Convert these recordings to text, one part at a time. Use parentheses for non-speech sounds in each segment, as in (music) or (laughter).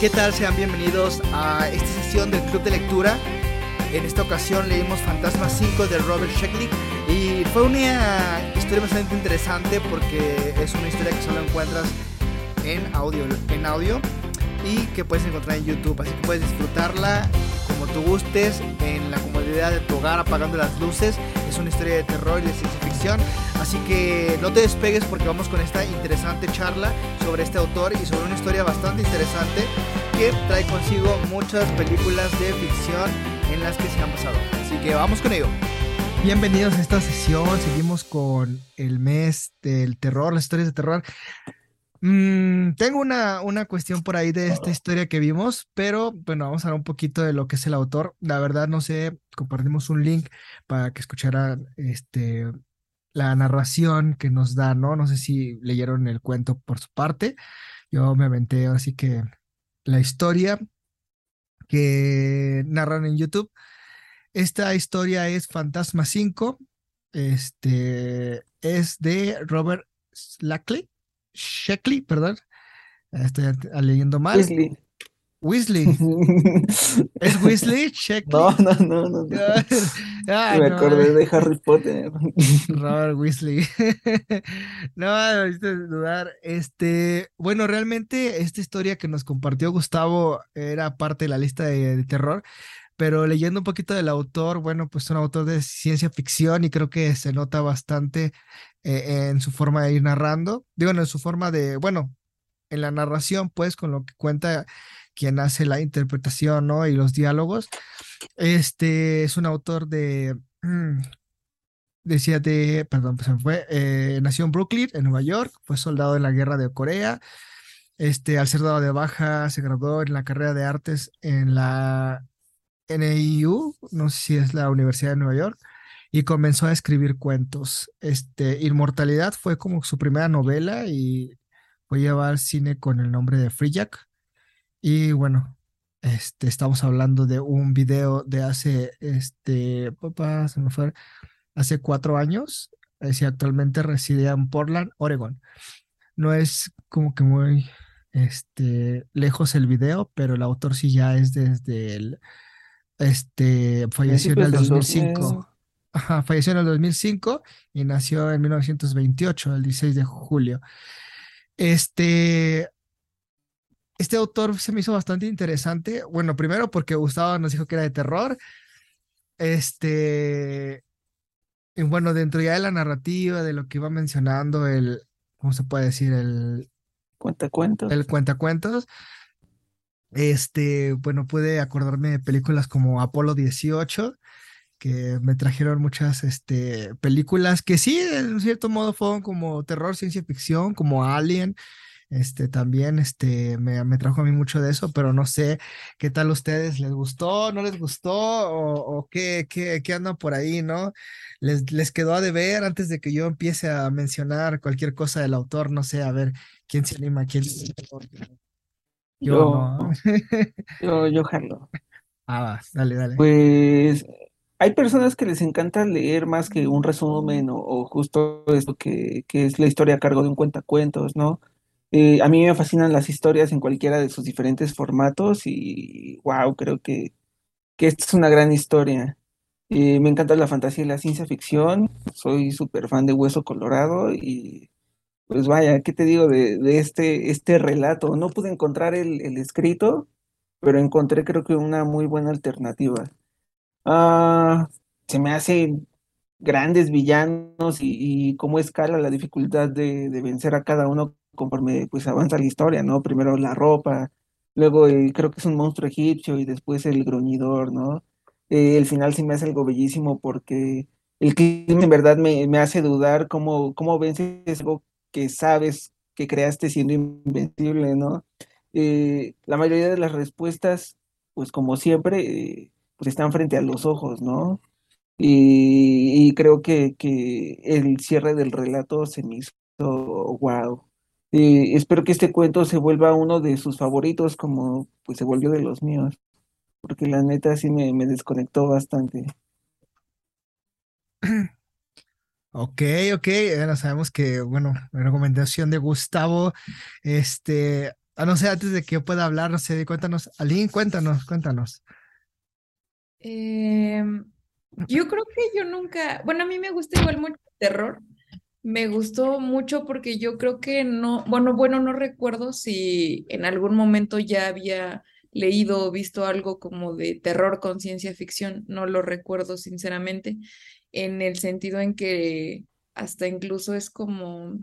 ¿Qué tal? Sean bienvenidos a esta sesión del Club de Lectura. En esta ocasión leímos Fantasma 5 de Robert Sheckley y fue una historia bastante interesante porque es una historia que solo encuentras en audio, en audio y que puedes encontrar en YouTube, así que puedes disfrutarla como tú gustes en la comodidad de tu hogar apagando las luces. Es una historia de terror y de ciencia así que no te despegues porque vamos con esta interesante charla sobre este autor y sobre una historia bastante interesante que trae consigo muchas películas de ficción en las que se han pasado. Así que vamos con ello. Bienvenidos a esta sesión. Seguimos con el mes del terror, las historias de terror. Mm, tengo una, una cuestión por ahí de esta historia que vimos, pero bueno, vamos a hablar un poquito de lo que es el autor. La verdad, no sé, compartimos un link para que escucharan este, la narración que nos da, ¿no? No sé si leyeron el cuento por su parte. Yo me aventé así que la historia que narran en YouTube. Esta historia es Fantasma 5. Este es de Robert Slackley. Sheckley, perdón. Estoy leyendo mal. Weasley. (laughs) ¿Es Weasley? Sheckley. No, no, no, no. (laughs) no. Ah, Me no, acordé de Harry Potter. Robert Weasley. (laughs) no, me hiciste dudar. Este, bueno, realmente esta historia que nos compartió Gustavo era parte de la lista de, de terror, pero leyendo un poquito del autor, bueno, pues es un autor de ciencia ficción y creo que se nota bastante eh, en su forma de ir narrando, digo, en su forma de, bueno, en la narración, pues, con lo que cuenta quien hace la interpretación, ¿no? Y los diálogos. Este es un autor de, (clears throat) decía de, perdón, pues fue, eh, nació en Brooklyn, en Nueva York, fue soldado en la guerra de Corea. Este, al ser dado de baja, se graduó en la carrera de artes en la NIU, no sé si es la Universidad de Nueva York, y comenzó a escribir cuentos. Este, Inmortalidad fue como su primera novela y fue llevar al cine con el nombre de Free Jack. Y bueno, este, estamos hablando de un video de hace, este, papá, se me fue, hace cuatro años. Es actualmente reside en Portland, Oregon. No es como que muy, este, lejos el video, pero el autor sí ya es desde el, este, falleció en el Principios del 2005. 2000. Ajá, falleció en el 2005 y nació en 1928, el 16 de julio. Este, este autor se me hizo bastante interesante. Bueno, primero porque Gustavo nos dijo que era de terror. Este, y bueno, dentro ya de la narrativa, de lo que iba mencionando, el, ¿cómo se puede decir? El, Cuenta cuentos. el cuentacuentos. Este, bueno, pude acordarme de películas como Apolo 18, que me trajeron muchas este, películas que sí, en cierto modo fueron como terror, ciencia ficción, como Alien. Este también este, me, me trajo a mí mucho de eso, pero no sé qué tal a ustedes, ¿les gustó, no les gustó o, o qué, qué, qué andan por ahí, ¿no? ¿Les, les quedó a deber antes de que yo empiece a mencionar cualquier cosa del autor? No sé, a ver, ¿quién se anima? ¿Quién? Yo Yo, no. (laughs) yo, yo jalo. Ah, va, dale, dale. Pues hay personas que les encanta leer más que un resumen o, o justo esto que, que es la historia a cargo de un cuentacuentos, ¿no? Eh, a mí me fascinan las historias en cualquiera de sus diferentes formatos y wow, creo que, que esta es una gran historia. Eh, me encanta la fantasía y la ciencia ficción. Soy súper fan de Hueso Colorado y pues vaya, ¿qué te digo de, de este, este relato? No pude encontrar el, escrito, pero encontré creo que una muy buena alternativa. Ah, se me hacen grandes villanos y, y cómo escala la dificultad de, de vencer a cada uno conforme pues avanza la historia, ¿no? Primero la ropa, luego eh, creo que es un monstruo egipcio y después el gruñidor, ¿no? Eh, el final sí me hace algo bellísimo porque el clima en verdad me, me hace dudar cómo, cómo vences algo que sabes que creaste siendo invencible, ¿no? Eh, la mayoría de las respuestas, pues como siempre, pues están frente a los ojos, ¿no? Y, y creo que, que el cierre del relato se me hizo wow. Eh, espero que este cuento se vuelva uno de sus favoritos, como pues se volvió de los míos, porque la neta sí me, me desconectó bastante. Ok, ok, bueno, sabemos que, bueno, recomendación de Gustavo, este, Ah, no sé, antes de que yo pueda hablar, no sé, cuéntanos, Aline, cuéntanos, cuéntanos. Em, yo creo que yo nunca, bueno, a mí me gusta igual mucho el terror. Me gustó mucho porque yo creo que no, bueno, bueno, no recuerdo si en algún momento ya había leído o visto algo como de terror con ciencia ficción, no lo recuerdo sinceramente, en el sentido en que hasta incluso es como,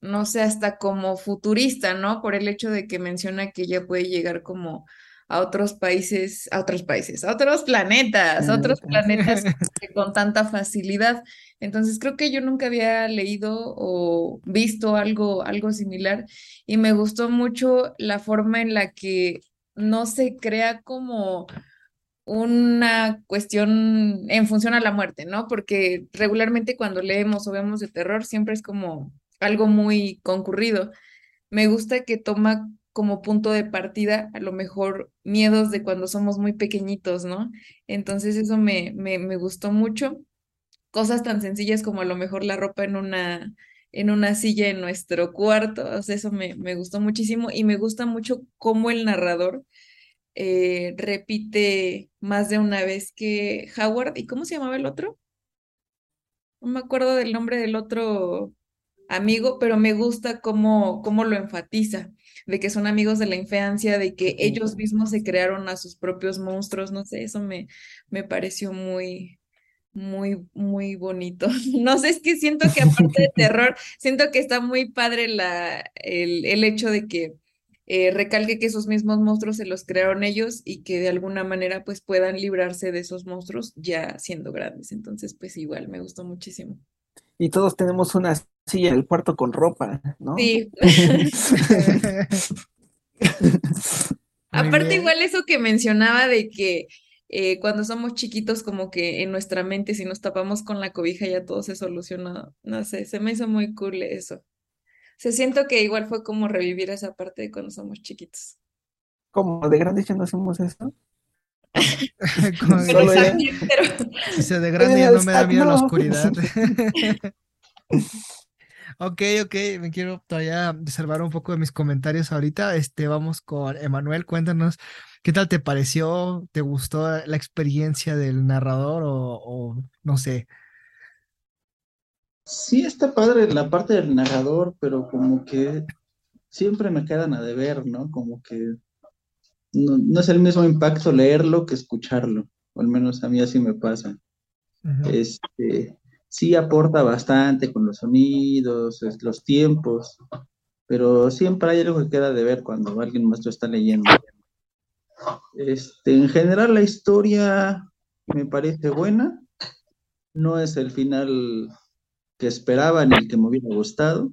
no sé, hasta como futurista, ¿no? Por el hecho de que menciona que ya puede llegar como a otros países, a otros países, a otros planetas, a otros planetas (laughs) con tanta facilidad. Entonces creo que yo nunca había leído o visto algo, algo similar y me gustó mucho la forma en la que no se crea como una cuestión en función a la muerte, ¿no? Porque regularmente cuando leemos o vemos de terror siempre es como algo muy concurrido. Me gusta que toma como punto de partida a lo mejor miedos de cuando somos muy pequeñitos, ¿no? Entonces eso me, me, gustó mucho. Cosas tan sencillas como a lo mejor la ropa en una, en una silla en nuestro cuarto, o sea, eso me, me gustó muchísimo y me gusta mucho cómo el narrador eh, repite más de una vez que Howard, ¿y cómo se llamaba el otro? No me acuerdo del nombre del otro amigo, pero me gusta cómo, cómo lo enfatiza de que son amigos de la infancia, de que ellos mismos se crearon a sus propios monstruos, no sé, eso me, me pareció muy, muy, muy bonito. (laughs) No sé, es que siento que aparte de (laughs) terror, siento que está muy padre la, el, el hecho de que eh, recalque que esos mismos monstruos se los crearon ellos y que de alguna manera pues puedan librarse de esos monstruos ya siendo grandes. Entonces, pues igual, me gustó muchísimo. Y todos tenemos una silla en el cuarto con ropa, ¿no? Sí. (laughs) Aparte, igual eso que mencionaba de que eh, cuando somos chiquitos, como que en nuestra mente, si nos tapamos con la cobija, ya todo se soluciona. No sé, se me hizo muy cool eso. Se siento que igual fue como revivir esa parte de cuando somos chiquitos. ¿Como de grandes ya no hacemos eso? (laughs) Pero pero... de grande ya no me da miedo la oscuridad. (laughs) Ok, ok, me quiero todavía reservar un poco de mis comentarios ahorita. Este, vamos con Emanuel, cuéntanos, ¿qué tal te pareció? ¿Te gustó la experiencia del narrador o, no sé? Sí, está padre la parte del narrador, pero como que siempre me quedan a deber, ¿no? Como que no, es el mismo impacto leerlo que escucharlo, o al menos a mí así me pasa. Este, sí aporta bastante con los sonidos, los tiempos, pero siempre hay algo que queda de ver cuando alguien más lo está leyendo. Este, en general la historia me parece buena, no es el final que esperaba ni el que me hubiera gustado.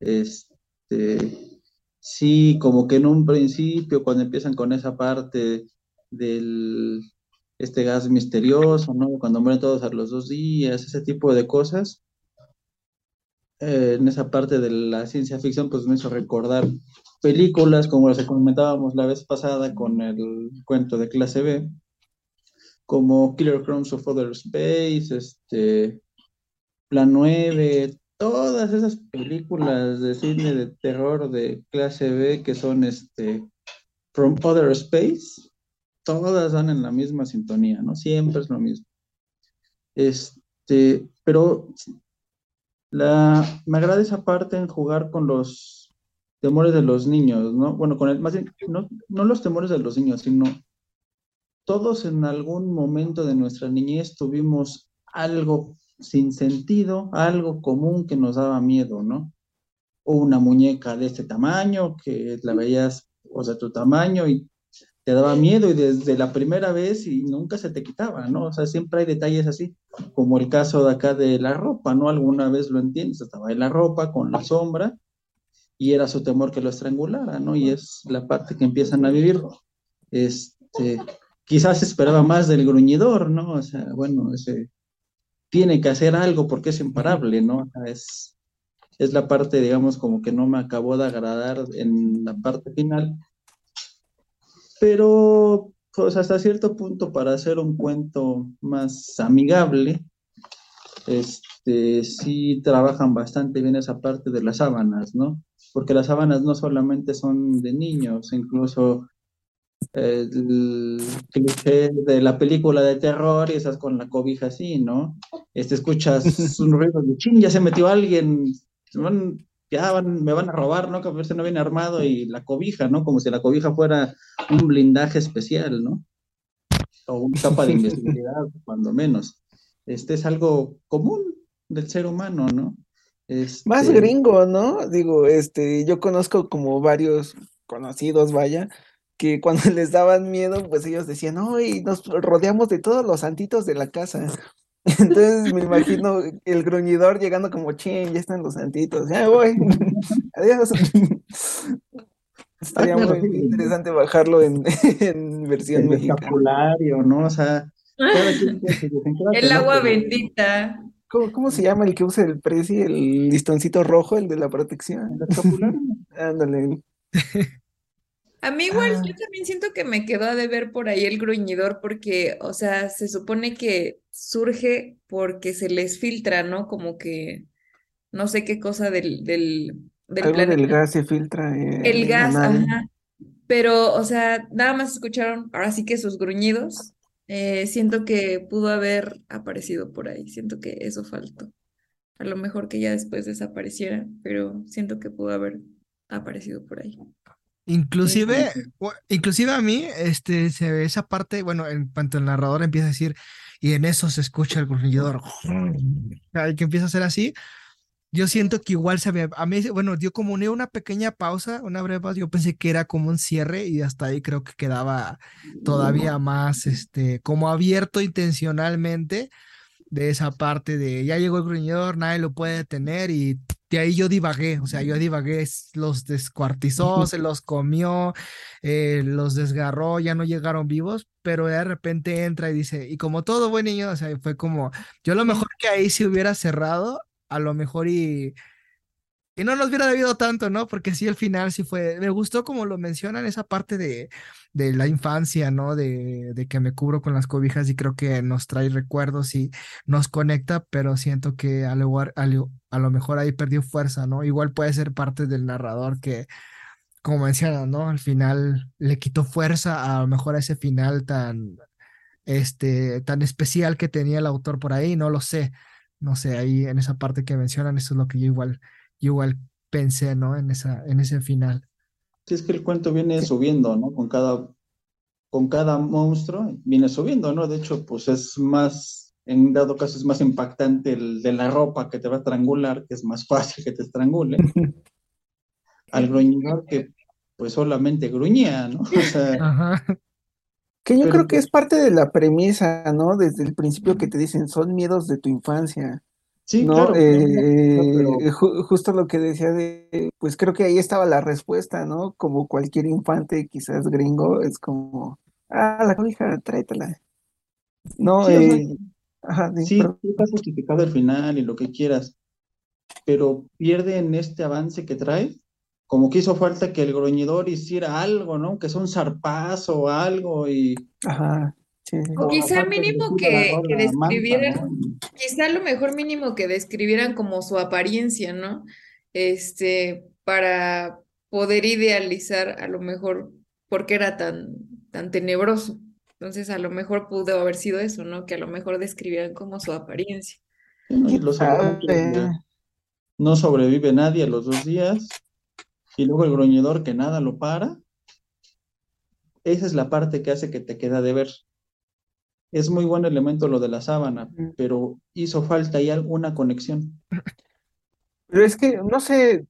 Este, sí, como que en un principio, cuando empiezan con esa parte del este gas misterioso, ¿no? Cuando mueren todos a los dos días, ese tipo de cosas. Eh, en esa parte de la ciencia ficción, pues me hizo recordar películas como las que comentábamos la vez pasada con el cuento de clase B, como Killer Crumbs of Other Space, este, Plan 9, todas esas películas de cine de terror de clase B que son este, From Other Space, todas van en la misma sintonía, ¿no? Siempre es lo mismo. Este, pero la, me agrada esa parte en jugar con los temores de los niños, ¿no? Bueno, con el, más no, no los temores de los niños, sino todos en algún momento de nuestra niñez tuvimos algo sin sentido, algo común que nos daba miedo, ¿no? O una muñeca de este tamaño que la veías, o sea, tu tamaño y te daba miedo y desde la primera vez y nunca se te quitaba, ¿no? O sea, siempre hay detalles así, como el caso de acá de la ropa, ¿no? Alguna vez lo entiendes, estaba en la ropa con la sombra y era su temor que lo estrangulara, ¿no? Y es la parte que empiezan a vivir. Este, quizás esperaba más del gruñidor, ¿no? O sea, bueno, ese tiene que hacer algo porque es imparable, ¿no? es, es la parte, digamos, como que no me acabó de agradar en la parte final pero pues hasta cierto punto para hacer un cuento más amigable, este, sí trabajan bastante bien esa parte de las sábanas, ¿no? porque las sábanas no solamente son de niños, incluso el cliché de la película de terror y esas con la cobija así, ¿no? Este, escuchas un ruido de ching, ya se metió alguien, ya me van a robar, ¿no? Que a veces no viene armado y la cobija, ¿no? Como si la cobija fuera un blindaje especial, ¿no? O una capa de (laughs) invisibilidad, cuando menos. Este es algo común del ser humano, ¿no? Más Este, gringo, ¿no? Digo, este, yo conozco como varios conocidos, vaya, que cuando (laughs) les daban miedo, pues ellos decían, ¡ay! Nos rodeamos de todos los santitos de la casa. Entonces me imagino el gruñidor llegando como, ching, ya están los santitos, ya voy, (laughs) adiós. Estaría claro, muy interesante bajarlo en, (laughs) en versión el mexicana. ¿no? O sea, quien El agua bendita. ¿Cómo, cómo se llama el que usa el presi, el listoncito rojo, el de la protección? El escapulario. (laughs) Ándale. A mí igual, Ah. yo también siento que me quedó a deber por ahí el gruñidor porque, o sea, se supone que surge porque se les filtra, ¿no? Como que no sé qué cosa del, del, del Algo del gas se filtra eh, El gas, ajá. Pero, o sea, nada más escucharon ahora sí que sus gruñidos. Eh, siento que pudo haber aparecido por ahí. Siento que eso faltó. A lo mejor que ya después desapareciera, pero siento que pudo haber aparecido por ahí. Inclusive, inclusive a mí, este, se ve esa parte, bueno, en cuanto el narrador empieza a decir, y en eso se escucha el gruñidor, que empieza a ser así, yo siento que igual se ve, a mí, bueno, dio como una, una pequeña pausa, una breve pausa, yo pensé que era como un cierre y hasta ahí creo que quedaba todavía más, este, como abierto intencionalmente de esa parte de ya llegó el gruñidor, nadie lo puede detener y de ahí yo divagué, o sea, yo divagué, los descuartizó, se los comió, eh, los desgarró, ya no llegaron vivos, pero de repente entra y dice, y como todo buen niño, o sea, fue como, yo a lo mejor que ahí se hubiera cerrado, a lo mejor y... Y no nos hubiera debido tanto, ¿no? Porque sí, el final sí fue. Me gustó como lo mencionan, esa parte de, de la infancia, ¿no? De, de que me cubro con las cobijas y creo que nos trae recuerdos y nos conecta, pero siento que a lo, a lo, a lo mejor ahí perdió fuerza, ¿no? Igual puede ser parte del narrador que, como mencionan, ¿no? Al final le quitó fuerza a lo mejor a ese final tan, este, tan especial que tenía el autor por ahí, no lo sé. No sé, ahí en esa parte que mencionan, eso es lo que yo igual, igual pensé, ¿no? En esa, en ese final. Sí, es que el cuento viene subiendo, ¿no? Con cada, con cada monstruo viene subiendo, ¿no? De hecho, pues es más, en dado caso es más impactante el de la ropa que te va a estrangular, que es más (laughs) fácil que te estrangule, (laughs) al gruñidor que pues solamente gruñía, ¿no? O sea, Ajá. Que yo Pero creo que es parte de la premisa, ¿no? Desde el principio que te dicen, son miedos de tu infancia, sí, ¿no? claro, Eh, claro, pero- ju- justo lo que decía de, pues creo que ahí estaba la respuesta, ¿no? Como cualquier infante, quizás gringo, es como, ah, la cobija, tráetela. No, Sí, eh, ajá, sí, Sí, pero- sí está justificado el final y lo que quieras, pero pierde en este avance que trae, como que hizo falta que el gruñidor hiciera algo, ¿no? Que sea un zarpazo o algo y... ajá, sí. O quizá mínimo que, que manta, describieran, ¿no? quizá lo mejor mínimo que describieran como su apariencia, ¿no? Este, para poder idealizar a lo mejor por qué era tan, tan tenebroso. Entonces, a lo mejor pudo haber sido eso, ¿no? Que a lo mejor describieran como su apariencia. Sí, ¿no? Y lo sabe? sabemos que no sobrevive nadie a los dos días y luego el gruñidor que nada lo para. Esa es la parte que hace que te queda de ver. Es muy buen elemento lo de la sábana, pero hizo falta ahí alguna conexión. Pero es que, no sé,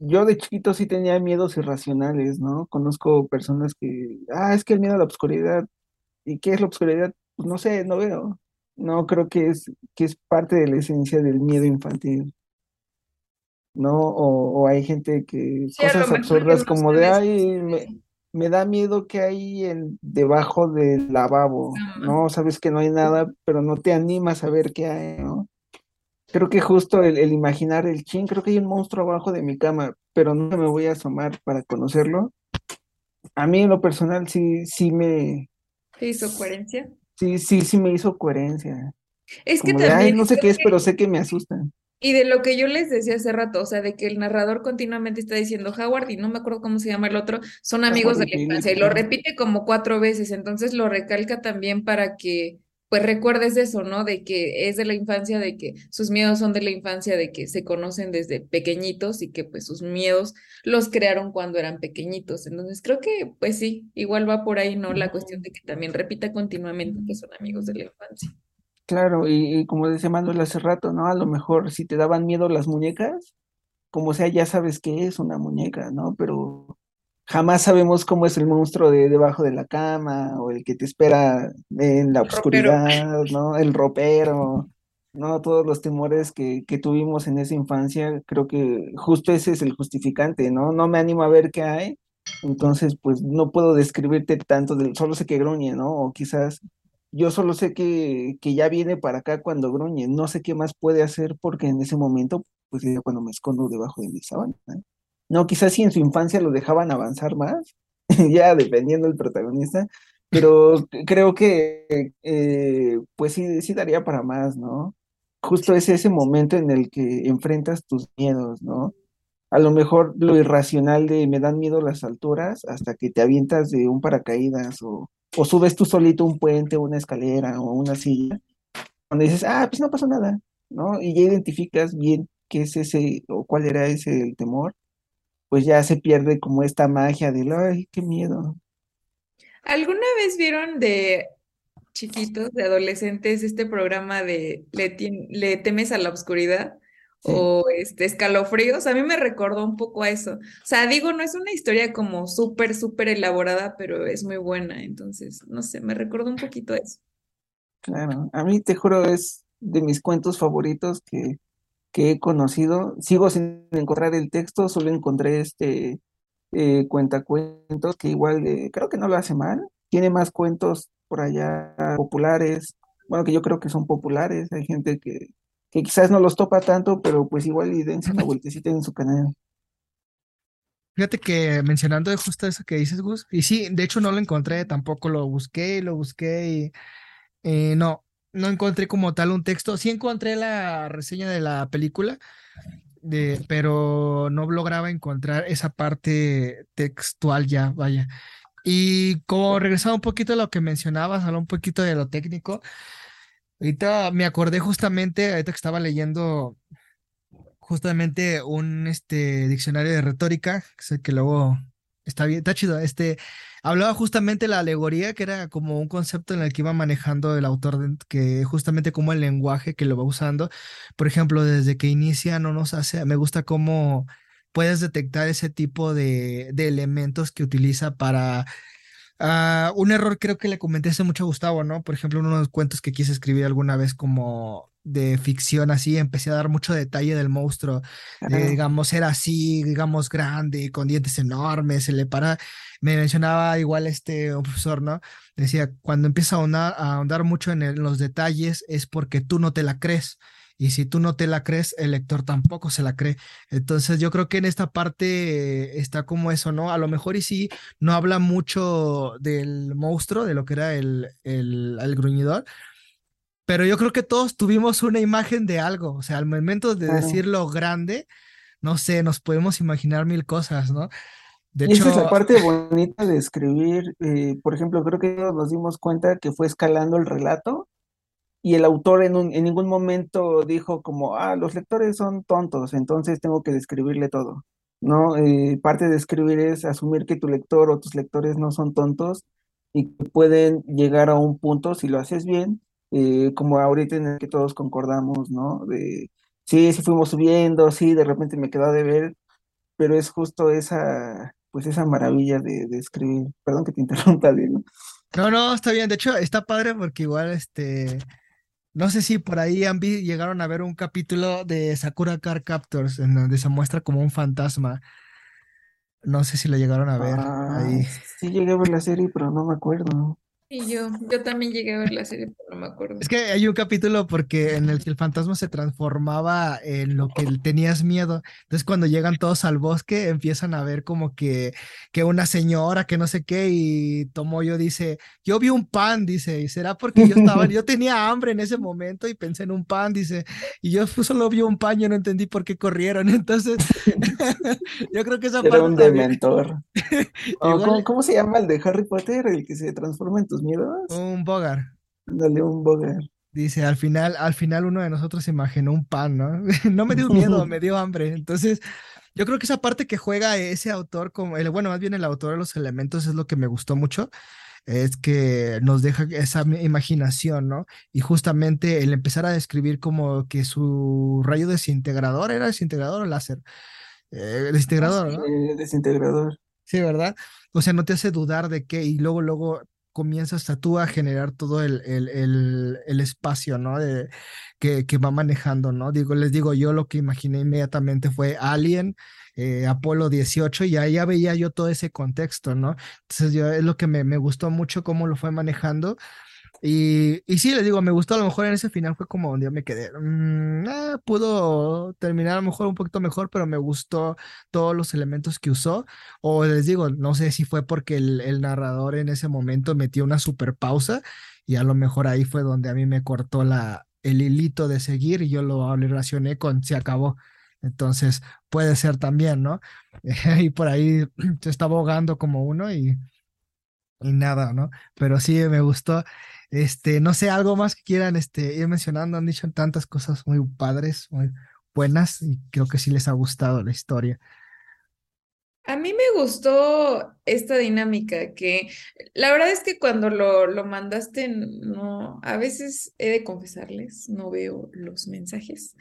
yo de chiquito sí tenía miedos irracionales, ¿no? Conozco personas que, ah, es que el miedo a la oscuridad. ¿Y qué es la oscuridad? Pues no sé, no veo. No creo que es, que es parte de la esencia del miedo infantil, ¿no? O, o hay gente que, Sí, cosas que absurdas como de, ay, me, me da miedo que hay en, debajo del lavabo. ¿no? Sabes que no hay nada, pero no te animas a ver qué hay, ¿no? Creo que justo el, el imaginar el chin, creo que hay un monstruo abajo de mi cama, pero no me voy a asomar para conocerlo. A mí en lo personal sí, sí me, ¿Qué hizo coherencia? sí, sí, sí me hizo coherencia. Es que Como de, ay, también no sé qué es, que- pero sé que me asustan. Y de lo que yo les decía hace rato, o sea, de que el narrador continuamente está diciendo Howard y no me acuerdo cómo se llama el otro, son amigos de la infancia y lo repite como cuatro veces, entonces lo recalca también para que pues recuerdes eso, ¿no? De que es de la infancia, de que sus miedos son de la infancia, de que se conocen desde pequeñitos y que pues sus miedos los crearon cuando eran pequeñitos. Entonces creo que pues sí, igual va por ahí, ¿no? La cuestión de que también repita continuamente que son amigos de la infancia. Claro, y, como decía Manuel hace rato, ¿no? A lo mejor si te daban miedo las muñecas, como sea, ya sabes que es una muñeca, ¿no? Pero jamás sabemos cómo es el monstruo de debajo de la cama o el que te espera en la oscuridad, ¿no? El ropero, ¿no? Todos los temores que, que tuvimos en esa infancia, creo que justo ese es el justificante, ¿no? No me animo a ver qué hay, entonces pues no puedo describirte tanto, del, solo sé que gruñe, ¿no? O quizás yo solo sé que, que ya viene para acá cuando gruñe, no sé qué más puede hacer porque en ese momento, pues ya cuando me escondo debajo de mi sábana. No, quizás si en su infancia lo dejaban avanzar más, (laughs) ya dependiendo del protagonista, pero creo que eh, pues sí, sí daría para más, ¿no? Justo es ese momento en el que enfrentas tus miedos, ¿no? A lo mejor lo irracional de me dan miedo las alturas hasta que te avientas de un paracaídas o o subes tú solito un puente, una escalera o una silla, donde dices, ah, pues no pasó nada, ¿no? Y ya identificas bien qué es ese o cuál era ese el temor, pues ya se pierde como esta magia del, ay, qué miedo. ¿Alguna vez vieron de chiquitos, de adolescentes, este programa de Le, Le temes a la oscuridad? O este, escalofríos, a mí me recordó un poco a eso. O sea, digo, no es una historia como súper, súper elaborada, pero es muy buena, entonces, no sé, me recordó un poquito a eso. Claro, a mí te juro, es de mis cuentos favoritos que, que he conocido. Sigo sin encontrar el texto, solo encontré este eh, cuentacuentos que igual eh, creo que no lo hace mal. Tiene más cuentos por allá populares, bueno, que yo creo que son populares. Hay gente que, que quizás no los topa tanto, pero pues igual y dense una vueltecita en su canal. Fíjate que mencionando justo eso que dices, Gus, y sí, de hecho no lo encontré, tampoco lo busqué, lo busqué y eh, no, no encontré como tal un texto. Sí encontré la reseña de la película, de, pero no lograba encontrar esa parte textual ya, vaya. Y como regresaba un poquito a lo que mencionabas, hablar un poquito de lo técnico, Ahorita me acordé justamente, ahorita que estaba leyendo justamente un este, diccionario de retórica, que, que luego está bien, está chido. Este, hablaba justamente la alegoría, que era como un concepto en el que iba manejando el autor, que justamente como el lenguaje que lo va usando. Por ejemplo, desde que inicia no nos hace, me gusta cómo puedes detectar ese tipo de, de elementos que utiliza para Ah, un error creo que le comenté hace mucho a Gustavo, ¿no? Por ejemplo, uno de los cuentos que quise escribir alguna vez como de ficción así, empecé a dar mucho detalle del monstruo, digamos, era así, digamos, grande, con dientes enormes, se le para, me mencionaba igual este profesor, ¿no? Decía, cuando empieza a ahondar, a ahondar mucho en los detalles es porque tú no te la crees. Y si tú no te la crees, el lector tampoco se la cree. Entonces yo creo que en esta parte está como eso, ¿no? A lo mejor y sí, no habla mucho del monstruo, de lo que era el, el, el gruñidor, pero yo creo que todos tuvimos una imagen de algo. O sea, al momento de decirlo grande, no sé, nos podemos imaginar mil cosas, ¿no? De hecho, esa es la parte bonita de escribir. Eh, por ejemplo, creo que nos dimos cuenta que fue escalando el relato y el autor en, en ningún momento dijo como, ah, los lectores son tontos, entonces tengo que describirle todo, ¿no? Eh, parte de escribir es asumir que tu lector o tus lectores no son tontos y que pueden llegar a un punto, si lo haces bien, eh, como ahorita en el que todos concordamos, ¿no? De, sí, sí fuimos subiendo, sí, de repente me quedó de ver, pero es justo esa, pues esa maravilla de, de escribir. Perdón que te (laughs) interrumpa, ¿no? No, no, está bien. De hecho, está padre porque igual, este, no sé si por ahí han llegaron a ver un capítulo de Sakura Car Captors en donde se muestra como un fantasma. No sé si lo llegaron a ver ahí. Sí llegué a ver la serie, pero no me acuerdo. Y yo, yo también llegué a ver la serie, pero no me acuerdo. Es que hay un capítulo porque en el que el fantasma se transformaba en lo que tenías miedo. Entonces cuando llegan todos al bosque empiezan a ver como que, que una señora que no sé qué y Tomoyo dice, yo vi un pan, dice, y será porque yo estaba, (laughs) yo tenía hambre en ese momento y pensé en un pan, dice, y yo solo vi un pan, yo no entendí por qué corrieron. (laughs) Entonces (laughs) yo creo que esa Era parte un también- dementor. O, Igual- ¿cómo, cómo se llama el de Harry Potter? El que se transforma en tus miedos. un bogar. Dale un bogar. Dice, al final, al final uno de nosotros se imaginó un pan, ¿no? (laughs) No me dio miedo, (laughs) me dio hambre. Entonces, yo creo que esa parte que juega ese autor, como el, bueno, más bien el autor de los elementos es lo que me gustó mucho, es que nos deja esa imaginación, ¿no? Y justamente el empezar a describir como que su rayo desintegrador, ¿era desintegrador o láser? Eh, desintegrador, ¿no? Desintegrador. Sí, ¿verdad? O sea, no te hace dudar de qué y luego, luego comienzas hasta tú a generar todo el, el, el, el espacio, ¿no? De, que, que va manejando, ¿no? Digo, les digo, yo lo que imaginé inmediatamente fue Alien, eh, Apolo 18 y ahí ya veía yo todo ese contexto, ¿no? Entonces yo es lo que me, me gustó mucho cómo lo fue manejando. Y, y sí, les digo, me gustó, a lo mejor en ese final fue como donde yo me quedé, ah, pudo terminar a lo mejor un poquito mejor, pero me gustó todos los elementos que usó. O les digo, no sé si fue porque el, el narrador en ese momento metió una super pausa y a lo mejor ahí fue donde a mí me cortó la, el hilito de seguir y yo lo relacioné con se acabó. Entonces puede ser también, ¿no? (laughs) Y por ahí (clears throat) se estaba ahogando como uno y, y nada, ¿no? Pero sí me gustó. Este, no sé, algo más que quieran este, ir mencionando. Han dicho tantas cosas muy padres, muy buenas y creo que sí les ha gustado la historia. A mí me gustó esta dinámica que la verdad es que cuando lo, lo mandaste, no, a veces he de confesarles, no veo los mensajes.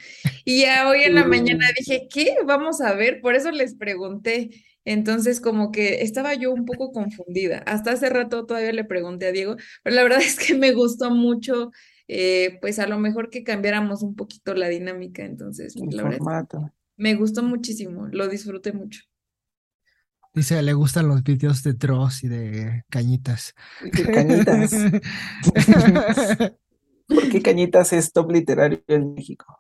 Y ya hoy en la mañana Mm. dije, ¿qué? Vamos a ver, por eso les pregunté. Entonces, como que estaba yo un poco confundida. Hasta hace rato todavía le pregunté a Diego, pero la verdad es que me gustó mucho, eh, pues a lo mejor que cambiáramos un poquito la dinámica. Entonces, El la verdad es que formato. me gustó muchísimo, lo disfruté mucho. Dice, le gustan los vídeos de Dross y de Cañitas. ¿Qué cañitas? (laughs) (laughs) ¿Por qué cañitas es top literario en México?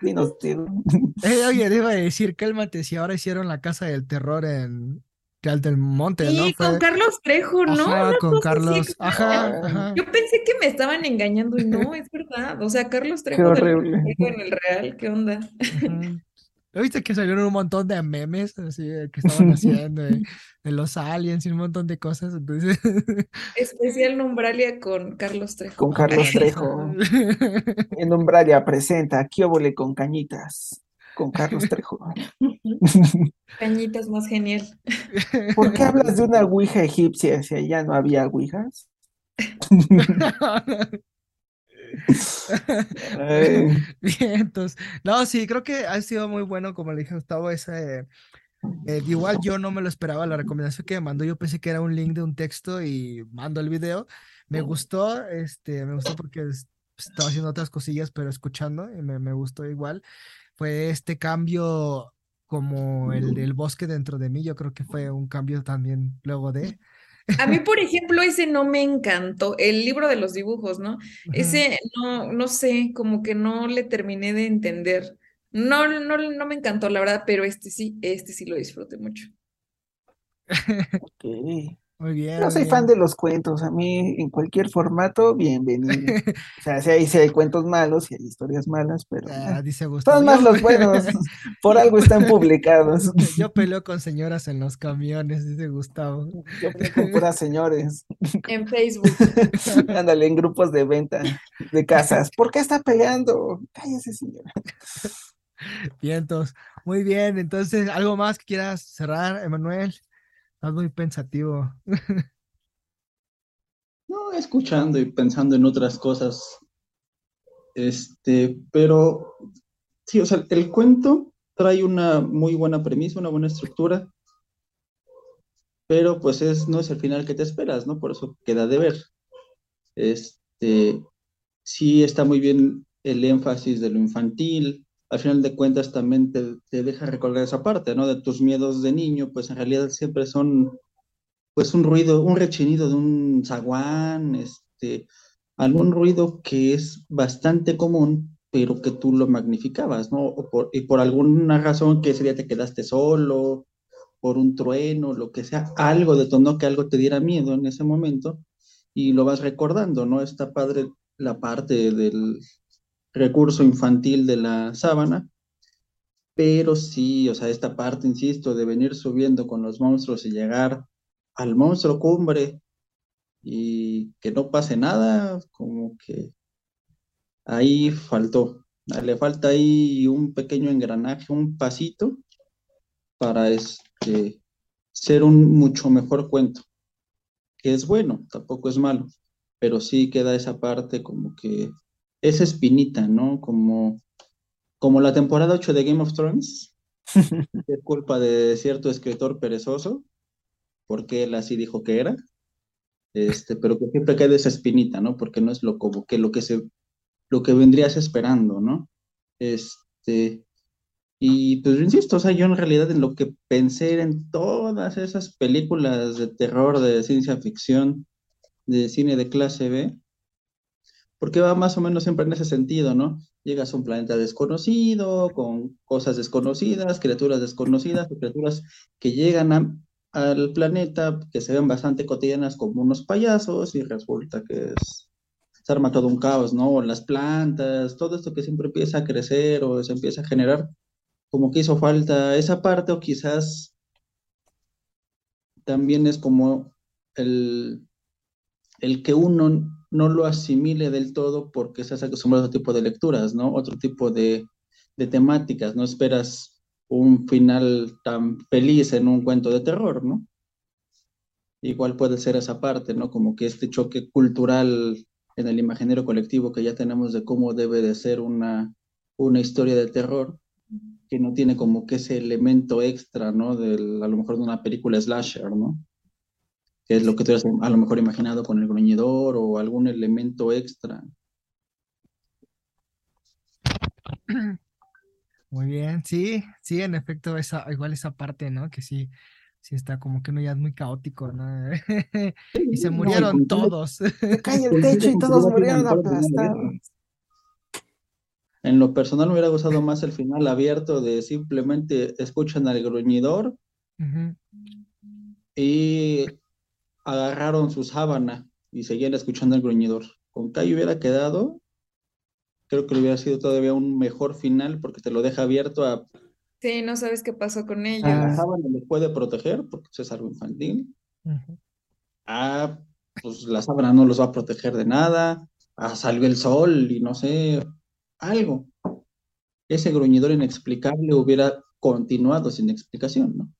Dinos. Eh, oye, iba a decir, cálmate, si ahora hicieron la Casa del Terror en Real del Monte, ¿no? Sí, con Fue- Carlos Trejo, ¿no? Ajá, Una con así Carlos. Ajá, ajá. Yo pensé que me estaban engañando y no, es verdad. O sea, Carlos Trejo horrible. En el Real, ¿qué onda? ¿No ¿Viste que salieron un montón de memes así que estaban haciendo de, (laughs) de los aliens y un montón de cosas? Entonces, (laughs) Especial Numbralia con Carlos Trejo. Con Carlos Trejo. (laughs) En Umbralia presenta Kiobole con cañitas. Con Carlos Trejo. Cañitas más genial. ¿Por qué hablas de una ouija egipcia si allá no había ouijas? Ay, (laughs) Vientos. No, sí, creo que ha sido muy bueno, como le dije Gustavo, ese, eh, igual yo no me lo esperaba, la recomendación que me mandó, yo pensé que era un link de un texto y mando el video. Me gustó, este, me gustó porque es- estaba haciendo otras cosillas, pero escuchando, y me, me gustó igual. Fue este cambio como el del bosque dentro de mí, yo creo que fue un cambio también luego de... A mí, por ejemplo, ese no me encantó, el libro de los dibujos, ¿no? Ese no, no sé, como que no le terminé de entender. No, no, no me encantó, la verdad, pero este sí, este sí lo disfruté mucho. ok. Muy bien. No muy soy bien. fan de los cuentos, a mí en cualquier formato, bienvenido. (laughs) O sea, sí hay, sí hay cuentos malos y hay historias malas, pero Ah, (laughs) dice Gustavo. son más yo- los buenos, (laughs) por algo están publicados. Yo peleo con señoras en los camiones, dice Gustavo. Yo peleo con puras señores, En Facebook. ándale, en grupos de venta de casas. ¿Por qué está peleando? Cállese, señora. Vientos. Muy bien, entonces, ¿algo más que quieras cerrar, Emanuel? Estás muy pensativo. No, escuchando y pensando en otras cosas. Este, pero sí, o sea, el cuento trae una muy buena premisa, una buena estructura, pero pues es, no es el final que te esperas, ¿no? Por eso queda de ver. Este, sí está muy bien el énfasis de lo infantil, al final de cuentas también te, te deja recordar esa parte, ¿no? De tus miedos de niño, pues en realidad siempre son pues un ruido, un rechinido de un zaguán, este, algún ruido que es bastante común, pero que tú lo magnificabas, ¿no? y por alguna razón que ese día te quedaste solo, por un trueno, lo que sea, algo detonó que algo te diera miedo en ese momento y lo vas recordando, ¿no? Está padre la parte del recurso infantil de la sábana, pero sí, o sea, esta parte, insisto, de venir subiendo con los monstruos y llegar al monstruo cumbre y que no pase nada, como que ahí faltó. Le falta ahí un pequeño engranaje, un pasito para este, ser un mucho mejor cuento, que es bueno, tampoco es malo, pero sí queda esa parte como que esa espinita, ¿no? Como, como la temporada 8 de Game of Thrones, (laughs) es culpa de cierto escritor perezoso, porque él así dijo que era, este, pero que siempre queda esa espinita, ¿no? Porque no es lo como que lo que se, lo que vendrías esperando, ¿no? Este, y pues insisto, o sea, yo en realidad en lo que pensé en todas esas películas de terror, de ciencia ficción, de cine de clase B, porque va más o menos siempre en ese sentido, ¿no? Llegas a un planeta desconocido, con cosas desconocidas, criaturas desconocidas, criaturas que llegan al planeta, que se ven bastante cotidianas como unos payasos, y resulta que se arma todo un caos, ¿no? Las plantas, todo esto que siempre empieza a crecer o se empieza a generar, como que hizo falta esa parte, o quizás también es como el, el que uno no lo asimile del todo porque estás acostumbrado a otro tipo de lecturas, ¿no? Otro tipo de, temáticas, no esperas un final tan feliz en un cuento de terror, ¿no? Igual puede ser esa parte, ¿no? Como que este choque cultural en el imaginario colectivo que ya tenemos de cómo debe de ser una, una historia de terror, que no tiene como que ese elemento extra, ¿no? Del, a lo mejor de una película slasher, ¿no? Que es lo que tú has a lo mejor imaginado con el gruñidor o algún elemento extra. Muy bien, sí, sí, en efecto, esa, igual esa parte, ¿no? Que sí, sí está como que no ya es muy caótico, ¿no? (laughs) y se murieron todos. Se cae el techo y (laughs) todos murieron aplastados. En lo personal me hubiera gustado más el final abierto de simplemente escuchan al gruñidor y agarraron su sábana y seguían escuchando el gruñidor. Con Kai hubiera quedado, creo que hubiera sido todavía un mejor final porque te lo deja abierto a... Sí, no sabes qué pasó con ellos. La sábana les puede proteger porque es algo infantil. Ah, pues la sábana no los va a proteger de nada. Ah, salió el sol y no sé, algo. Ese gruñidor inexplicable hubiera continuado sin explicación, ¿no?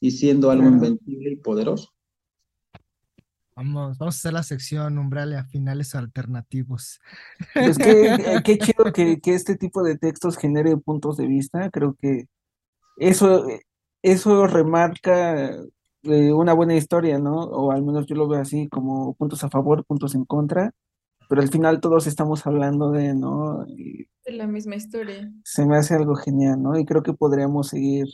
Y siendo algo invencible y poderoso. Vamos, vamos a hacer la sección umbrale a finales alternativos. Pues qué, (laughs) qué chido que, que, este tipo de textos genere puntos de vista. Creo que eso, eso remarca eh, una buena historia, ¿no? O al menos yo lo veo así, como puntos a favor, puntos en contra. Pero al final todos estamos hablando de, ¿no? de la misma historia. Se me hace algo genial, ¿no? Y creo que podríamos seguir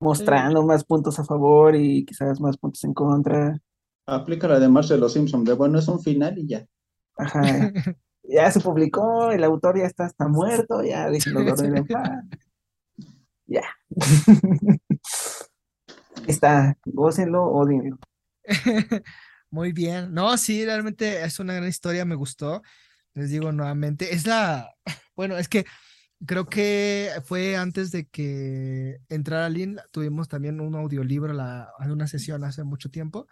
mostrando más puntos a favor y quizás más puntos en contra. Aplica la de Marcelo Simpson, de bueno, es un final y ya. Ajá. (laughs) ya se publicó, el autor ya está hasta muerto, ya déjenlo dormir en (laughs) paz. Ya. (laughs) está, gócenlo, odienlo. Muy bien. No, sí, realmente es una gran historia, me gustó. Les digo nuevamente, es la, bueno, es que creo que fue antes de que entrara Lynn, tuvimos también un audiolibro la, en una sesión hace mucho tiempo,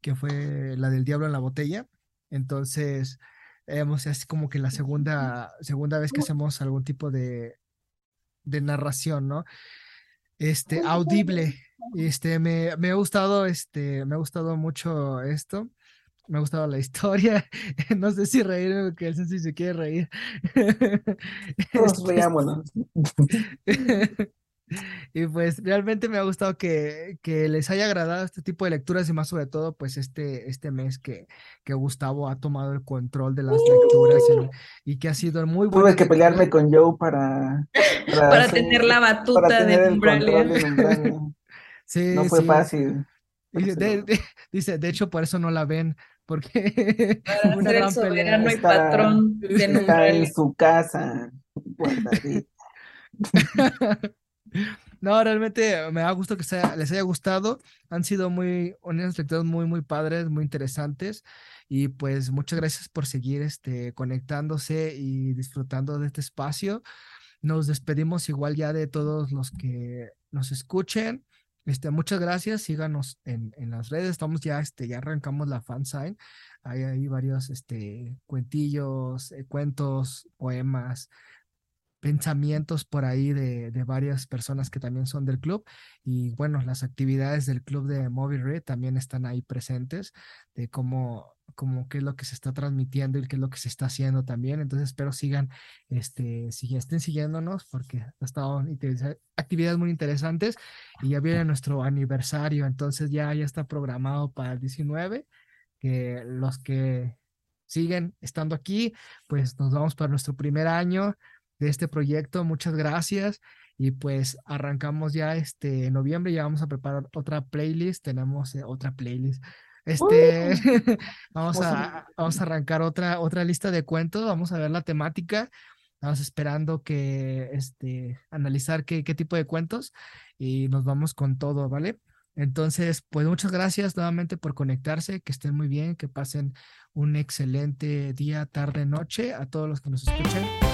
que fue la del diablo en la botella. Entonces, es como que la segunda, segunda vez que hacemos algún tipo de, de narración, ¿no? Este, audible. Este, me, me ha gustado, este, me ha gustado mucho esto me ha gustado la historia. (laughs) No sé si reír o que el si se quiere reír. (laughs) Todos reíamos. (laughs) Y pues realmente me ha gustado que, que, les haya agradado este tipo de lecturas y más sobre todo pues este, este mes que, que Gustavo ha tomado el control de las lecturas y, que ha sido muy bueno. Tuve que pelearme con Joe para... Para, tener la batuta de Sí, no fue fácil. De, de- dice, de hecho, por eso no la ven, porque Para (laughs) hubo una ser el pelea. soberano y Está- patrón de Está en su casa. (laughs) No, realmente me da gusto que sea- les haya gustado. Han sido muy, unas lecturas muy, muy padres, muy interesantes. Y pues muchas gracias por seguir este, conectándose y disfrutando de este espacio. Nos despedimos igual ya de todos los que nos escuchen. Este, muchas gracias. Síganos en, en las redes. Estamos ya, este, ya arrancamos la fansign. Hay varios este, cuentillos, eh, cuentos, poemas, pensamientos por ahí de, de varias personas que también son del club. Y bueno, las actividades del club de Red también están ahí presentes, de cómo, cómo qué es lo que se está transmitiendo y qué es lo que se está haciendo también. Entonces espero sigan, este, si estén siguiéndonos porque ha estado actividades muy interesantes y ya viene nuestro aniversario, entonces ya, ya está programado para el 19, que los que siguen estando aquí, pues nos vamos para nuestro primer año de este proyecto. Muchas gracias. Y pues arrancamos ya este en noviembre, ya vamos a preparar otra playlist. Tenemos eh, otra playlist. Este, (laughs) vamos a, vamos a arrancar otra, otra lista de cuentos. Vamos a ver la temática. Estamos esperando que, este, analizar qué, qué tipo de cuentos y nos vamos con todo, ¿vale? Entonces, pues muchas gracias nuevamente por conectarse, que estén muy bien, que pasen un excelente día, tarde, noche a todos los que nos escuchan.